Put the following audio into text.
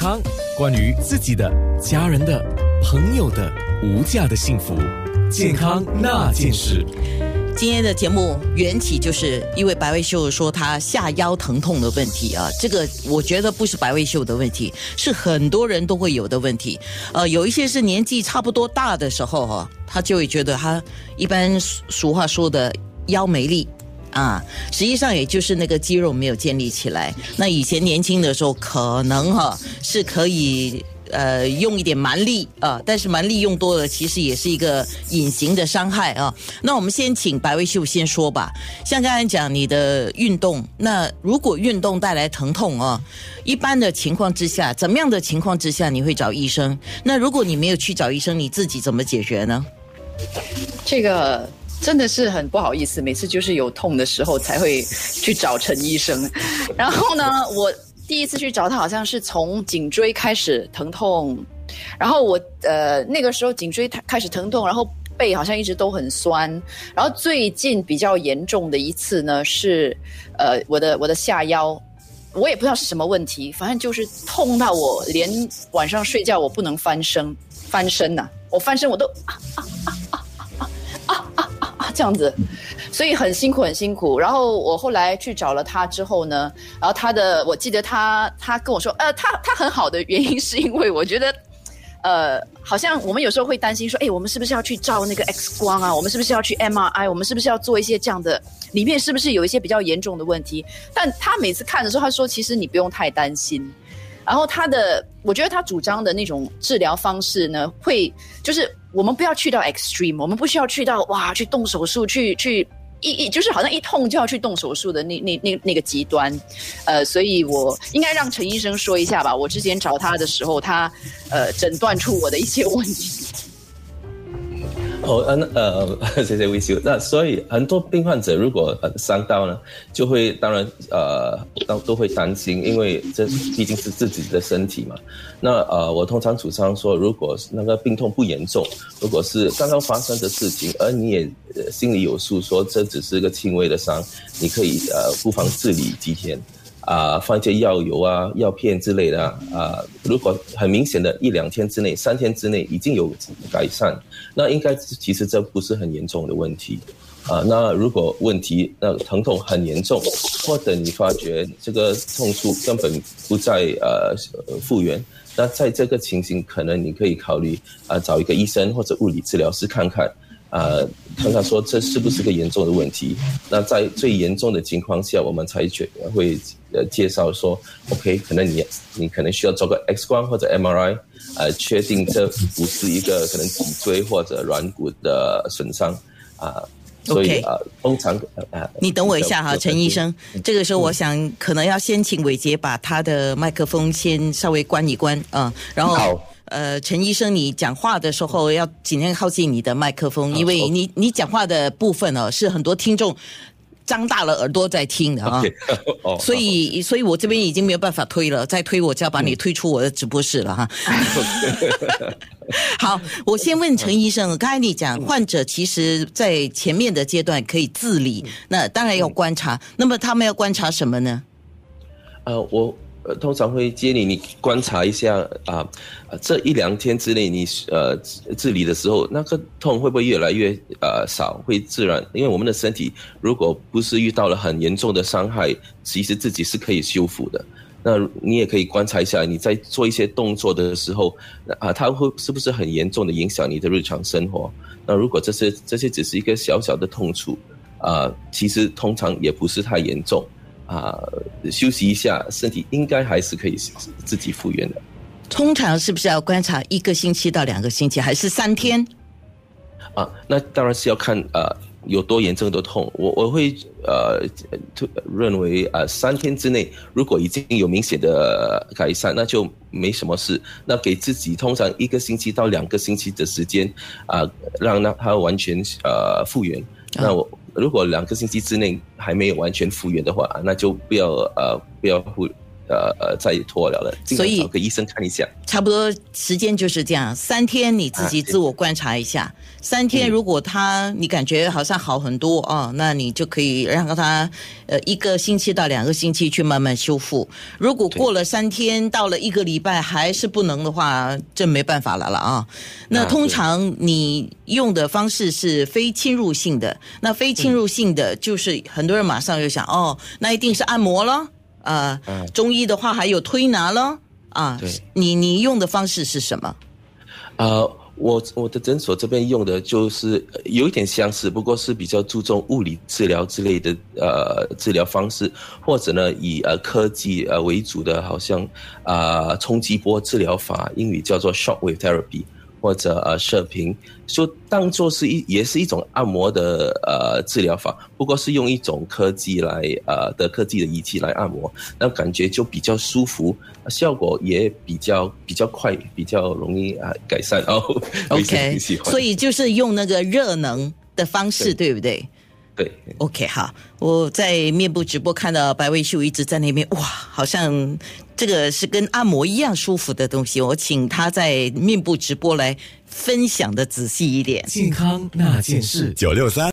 康，关于自己的、家人的、朋友的无价的幸福，健康那件事。今天的节目缘起就是因为白卫秀说他下腰疼痛的问题啊，这个我觉得不是白卫秀的问题，是很多人都会有的问题。呃，有一些是年纪差不多大的时候哈，他就会觉得他一般俗话说的腰没力啊，实际上也就是那个肌肉没有建立起来。那以前年轻的时候可能哈是可以。呃，用一点蛮力啊，但是蛮力用多了，其实也是一个隐形的伤害啊。那我们先请白薇秀先说吧。像刚才讲你的运动，那如果运动带来疼痛啊，一般的情况之下，怎么样的情况之下你会找医生？那如果你没有去找医生，你自己怎么解决呢？这个真的是很不好意思每次就是有痛的时候才会去找陈医生。然后呢我第一次去找他好像是从颈椎开始疼痛然后我呃那个时候颈椎开始疼痛然后背好像一直都很酸然后最近比较严重的一次呢是呃我的我的下腰我也不知道是什么问题反正就是痛到我连晚上睡觉我不能翻身翻身呐我翻身我都啊啊啊这样子。所以很辛苦，很辛苦。然后我后来去找了他之后呢，然后他的，我记得他他跟我说，呃，他他很好的原因是因为我觉得，呃，好像我们有时候会担心说，哎，我们是不是要去照那个 X 光啊？我们是不是要去 MRI？我们是不是要做一些这样的？里面是不是有一些比较严重的问题？但他每次看的时候，他说，其实你不用太担心。然后他的，我觉得他主张的那种治疗方式呢，会就是我们不要去到 extreme，我们不需要去到哇，去动手术，去去。一一就是好像一痛就要去动手术的那那那那个极端，呃，所以我应该让陈医生说一下吧。我之前找他的时候，他呃诊断出我的一些问题。哦，嗯，呃，谢谢维修。那所以很多病患者如果呃伤到呢，就会当然呃，都都会担心，因为这毕竟是自己的身体嘛。那呃，我通常主张说，如果那个病痛不严重，如果是刚刚发生的事情，而你也心里有数，说这只是个轻微的伤，你可以呃不妨治理几天。啊，放一些药油啊、药片之类的啊。如果很明显的一两天之内、三天之内已经有改善，那应该其实这不是很严重的问题啊。那如果问题那疼痛很严重，或者你发觉这个痛处根本不再呃复原，那在这个情形，可能你可以考虑啊找一个医生或者物理治疗师看看。呃，看看说这是不是个严重的问题？那在最严重的情况下，我们才觉会呃介绍说，OK，可能你你可能需要做个 X 光或者 MRI，呃，确定这不是一个可能脊椎或者软骨的损伤啊。所以啊，通常呃，你等我一下哈，陈医生，这个时候我想可能要先请伟杰把他的麦克风先稍微关一关啊，然后。呃，陈医生，你讲话的时候要尽量靠近你的麦克风，因为你你讲话的部分哦，是很多听众张大了耳朵在听的啊。所以，所以我这边已经没有办法推了，再推我就要把你推出我的直播室了哈。好，我先问陈医生，刚才你讲患者其实在前面的阶段可以自理，那当然要观察。那么他们要观察什么呢？呃，我。呃，通常会建议你观察一下啊，这一两天之内你呃治理的时候，那个痛会不会越来越呃少？会自然，因为我们的身体如果不是遇到了很严重的伤害，其实自己是可以修复的。那你也可以观察一下，你在做一些动作的时候啊，它会是不是很严重的影响你的日常生活？那如果这些这些只是一个小小的痛处啊，其实通常也不是太严重。啊，休息一下，身体应该还是可以自己复原的。通常是不是要观察一个星期到两个星期，还是三天？啊，那当然是要看呃有多严重的痛。我我会呃认为呃三天之内，如果已经有明显的改善，那就没什么事。那给自己通常一个星期到两个星期的时间啊，让让它完全呃复原。那我。如果两个星期之内还没有完全复原的话，那就不要呃不要复呃呃再拖了了，所以量找个医生看一下。差不多时间就是这样，三天你自己啊自我观察一下。三天嗯如果他你感觉好像好很多哦，那你就可以让他呃一个星期到两个星期去慢慢修复。如果过了三天到了一个礼拜还是不能的话，这没办法了了啊。那啊通常你用的方式是非侵入性的，那非侵入性的就是很多人马上就想哦，那一定是按摩了。呃，嗯中医的话还有推拿了啊对。你你用的方式是什么？呃，我我的诊所这边用的就是呃有一点相似，不过是比较注重物理治疗之类的呃治疗方式，或者呢以呃科技呃为主的，好像啊冲击波治疗法，英语叫做 shockwave therapy。或者呃射频，就当做是一也是一种按摩的呃治疗法，不过是用一种科技来呃的科技的仪器来按摩，那感觉就比较舒服，效果也比较比较快，比较容易啊、改善。哦。OK，所以就是用那个热能的方式，对不对对？OK，好，我在面部直播看到白卫秀一直在那边，哇，好像这个是跟按摩一样舒服的东西。我请他在面部直播来分享的仔细一点。健康那件事，九六三。